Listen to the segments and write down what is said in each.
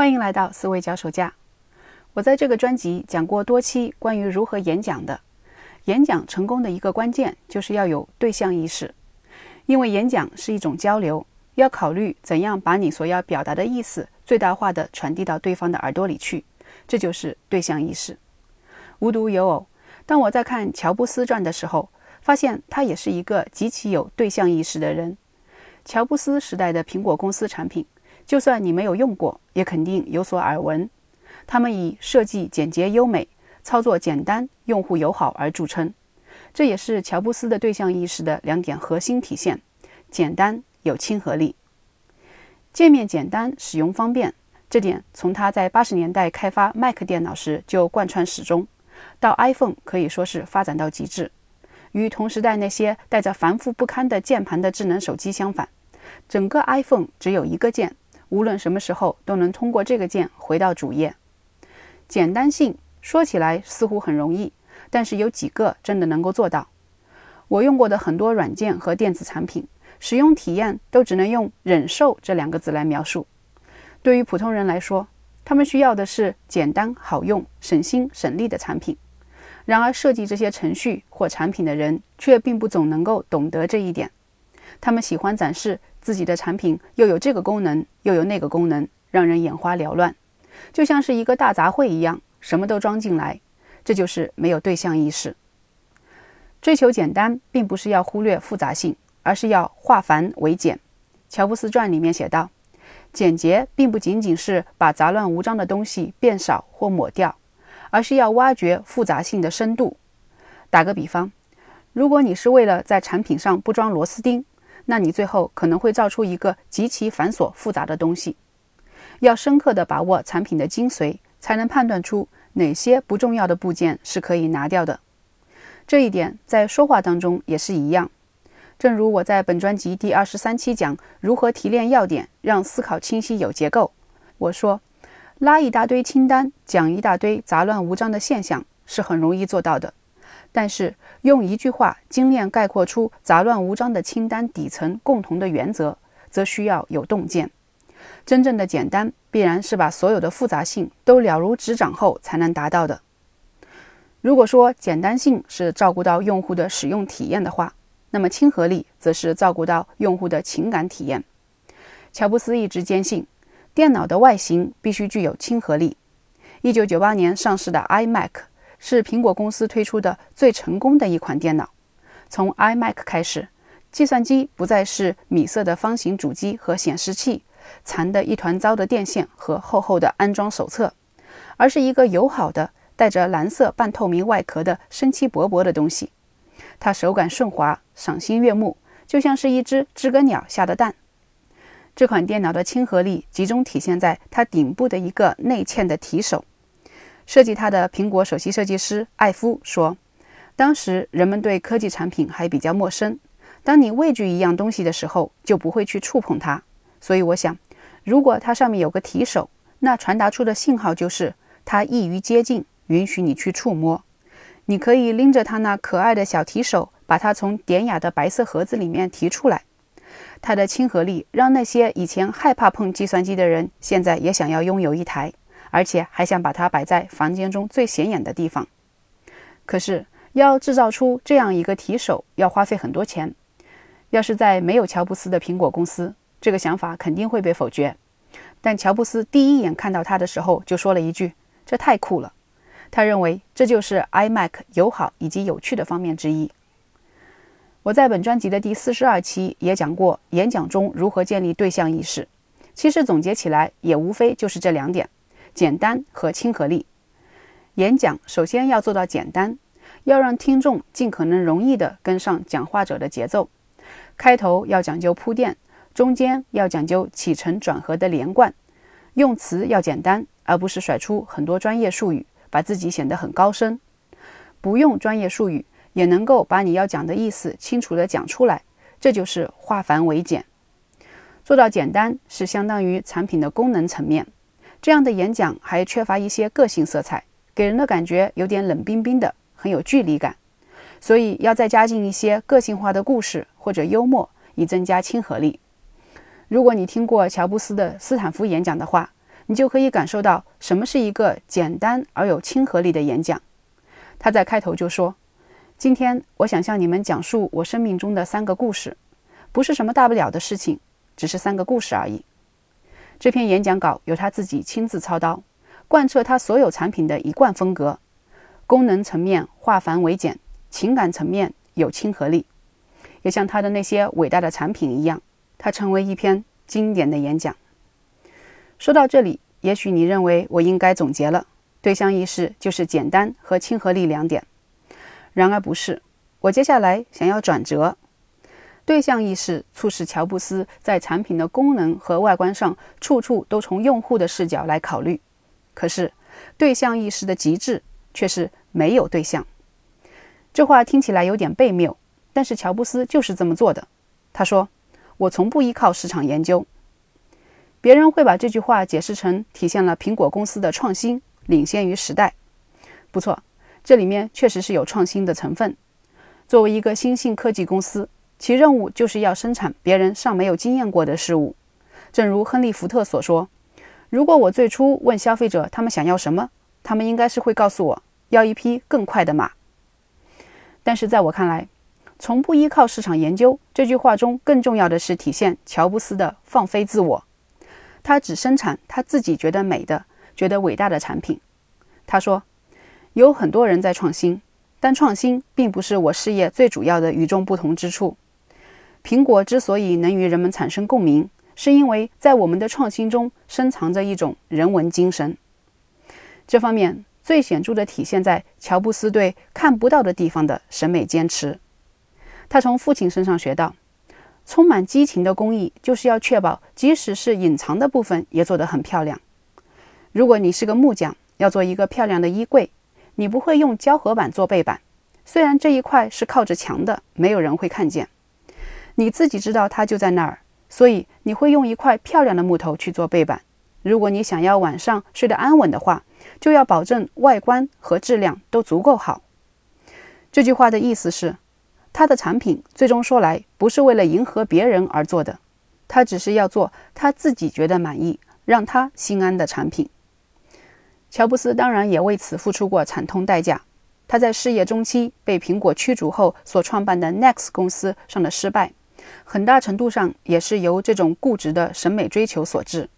欢迎来到思维脚手架。我在这个专辑讲过多期关于如何演讲的。演讲成功的一个关键就是要有对象意识，因为演讲是一种交流，要考虑怎样把你所要表达的意思最大化的传递到对方的耳朵里去，这就是对象意识。无独有偶，当我在看乔布斯传的时候，发现他也是一个极其有对象意识的人。乔布斯时代的苹果公司产品，就算你没有用过，也肯定有所耳闻。他们以设计简洁优美、操作简单、用户友好而著称。这也是乔布斯的对象意识的两点核心体现：简单有亲和力。界面简单，使用方便，这点从他在八十年代开发 Mac 电脑时就贯穿始终，到 iPhone 可以说是发展到极致。与同时代那些带着繁复不堪的键盘的智能手机相反，整个 iPhone 只有一个键，无论什么时候都能通过这个键回到主页。简单性说起来似乎很容易，但是有几个真的能够做到？我用过的很多软件和电子产品，使用体验都只能用“忍受”这两个字来描述。对于普通人来说，他们需要的是简单好用、省心省力的产品。然而，设计这些程序或产品的人却并不总能够懂得这一点。他们喜欢展示自己的产品又有这个功能，又有那个功能，让人眼花缭乱，就像是一个大杂烩一样，什么都装进来。这就是没有对象意识。追求简单，并不是要忽略复杂性，而是要化繁为简。乔布斯传里面写道：“简洁并不仅仅是把杂乱无章的东西变少或抹掉。”而是要挖掘复杂性的深度。打个比方，如果你是为了在产品上不装螺丝钉，那你最后可能会造出一个极其繁琐复杂的东西。要深刻地把握产品的精髓，才能判断出哪些不重要的部件是可以拿掉的。这一点在说话当中也是一样。正如我在本专辑第二十三期讲如何提炼要点，让思考清晰有结构，我说。拉一大堆清单，讲一大堆杂乱无章的现象是很容易做到的，但是用一句话精炼概括出杂乱无章的清单底层共同的原则，则需要有洞见。真正的简单，必然是把所有的复杂性都了如指掌后才能达到的。如果说简单性是照顾到用户的使用体验的话，那么亲和力则是照顾到用户的情感体验。乔布斯一直坚信。电脑的外形必须具有亲和力。一九九八年上市的 iMac 是苹果公司推出的最成功的一款电脑。从 iMac 开始，计算机不再是米色的方形主机和显示器，残的一团糟的电线和厚厚的安装手册，而是一个友好的、带着蓝色半透明外壳的生机勃勃的东西。它手感顺滑，赏心悦目，就像是一只知更鸟下的蛋。这款电脑的亲和力集中体现在它顶部的一个内嵌的提手。设计它的苹果首席设计师艾夫说：“当时人们对科技产品还比较陌生，当你畏惧一样东西的时候，就不会去触碰它。所以我想，如果它上面有个提手，那传达出的信号就是它易于接近，允许你去触摸。你可以拎着它那可爱的小提手，把它从典雅的白色盒子里面提出来。”它的亲和力让那些以前害怕碰计算机的人，现在也想要拥有一台，而且还想把它摆在房间中最显眼的地方。可是，要制造出这样一个提手，要花费很多钱。要是在没有乔布斯的苹果公司，这个想法肯定会被否决。但乔布斯第一眼看到它的时候，就说了一句：“这太酷了。”他认为这就是 iMac 友好以及有趣的方面之一。我在本专辑的第四十二期也讲过演讲中如何建立对象意识。其实总结起来也无非就是这两点：简单和亲和力。演讲首先要做到简单，要让听众尽可能容易地跟上讲话者的节奏。开头要讲究铺垫，中间要讲究起承转合的连贯，用词要简单，而不是甩出很多专业术语，把自己显得很高深。不用专业术语。也能够把你要讲的意思清楚地讲出来，这就是化繁为简。做到简单是相当于产品的功能层面，这样的演讲还缺乏一些个性色彩，给人的感觉有点冷冰冰的，很有距离感。所以要再加进一些个性化的故事或者幽默，以增加亲和力。如果你听过乔布斯的斯坦福演讲的话，你就可以感受到什么是一个简单而有亲和力的演讲。他在开头就说：“今天我想向你们讲述我生命中的三个故事，不是什么大不了的事情，只是三个故事而已。”这篇演讲稿由他自己亲自操刀，贯彻他所有产品的一贯风格：功能层面化繁为简，情感层面有亲和力。也像他的那些伟大的产品一样，它成为一篇经典的演讲。说到这里，也许你认为我应该总结了，对象意识就是简单和亲和力两点。然而不是，我接下来想要转折。对象意识促使乔布斯在产品的功能和外观上处处都从用户的视角来考虑。可是，对象意识的极致却是没有对象。这话听起来有点悖谬，但是乔布斯就是这么做的。他说：“我从不依靠市场研究。”别人会把这句话解释成体现了苹果公司的创新领先于时代。不错，这里面确实是有创新的成分。作为一个新兴科技公司，其任务就是要生产别人尚没有经验过的事物。正如亨利·福特所说：“如果我最初问消费者他们想要什么，他们应该是会告诉我要一匹更快的马。”但是在我看来，从不依靠市场研究这句话中更重要的是体现乔布斯的放飞自我。他只生产他自己觉得美的、觉得伟大的产品。他说：“有很多人在创新，但创新并不是我事业最主要的与众不同之处。”苹果之所以能与人们产生共鸣，是因为在我们的创新中深藏着一种人文精神。这方面最显著地体现在乔布斯对看不到的地方的审美坚持。他从父亲身上学到，充满激情的工艺就是要确保，即使是隐藏的部分也做得很漂亮。如果你是个木匠，要做一个漂亮的衣柜，你不会用胶合板做背板，虽然这一块是靠着墙的，没有人会看见。你自己知道它就在那儿，所以你会用一块漂亮的木头去做背板。如果你想要晚上睡得安稳的话，就要保证外观和质量都足够好。这句话的意思是，他的产品最终说来不是为了迎合别人而做的，他只是要做他自己觉得满意、让他心安的产品。乔布斯当然也为此付出过惨痛代价。他在事业中期被苹果驱逐后所创办的 Next 公司上的失败。很大程度上也是由这种固执的审美追求所致。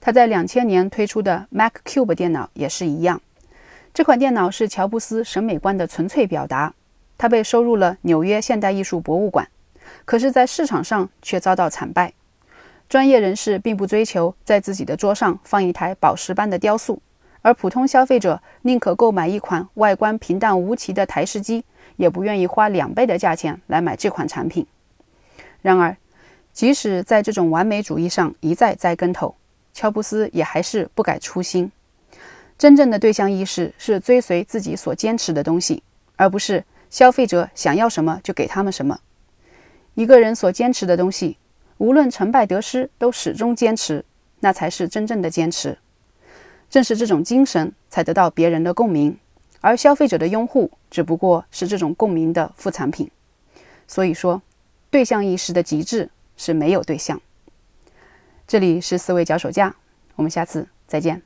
他在两千年推出的 Mac Cube 电脑也是一样。这款电脑是乔布斯审美观的纯粹表达。它被收入了纽约现代艺术博物馆，可是，在市场上却遭到惨败。专业人士并不追求在自己的桌上放一台宝石般的雕塑，而普通消费者宁可购买一款外观平淡无奇的台式机，也不愿意花两倍的价钱来买这款产品。然而，即使在这种完美主义上一再栽跟头，乔布斯也还是不改初心。真正的对象意识是追随自己所坚持的东西，而不是消费者想要什么就给他们什么。一个人所坚持的东西，无论成败得失，都始终坚持，那才是真正的坚持。正是这种精神，才得到别人的共鸣，而消费者的拥护只不过是这种共鸣的副产品。所以说。对象意识的极致是没有对象。这里是思维脚手架，我们下次再见。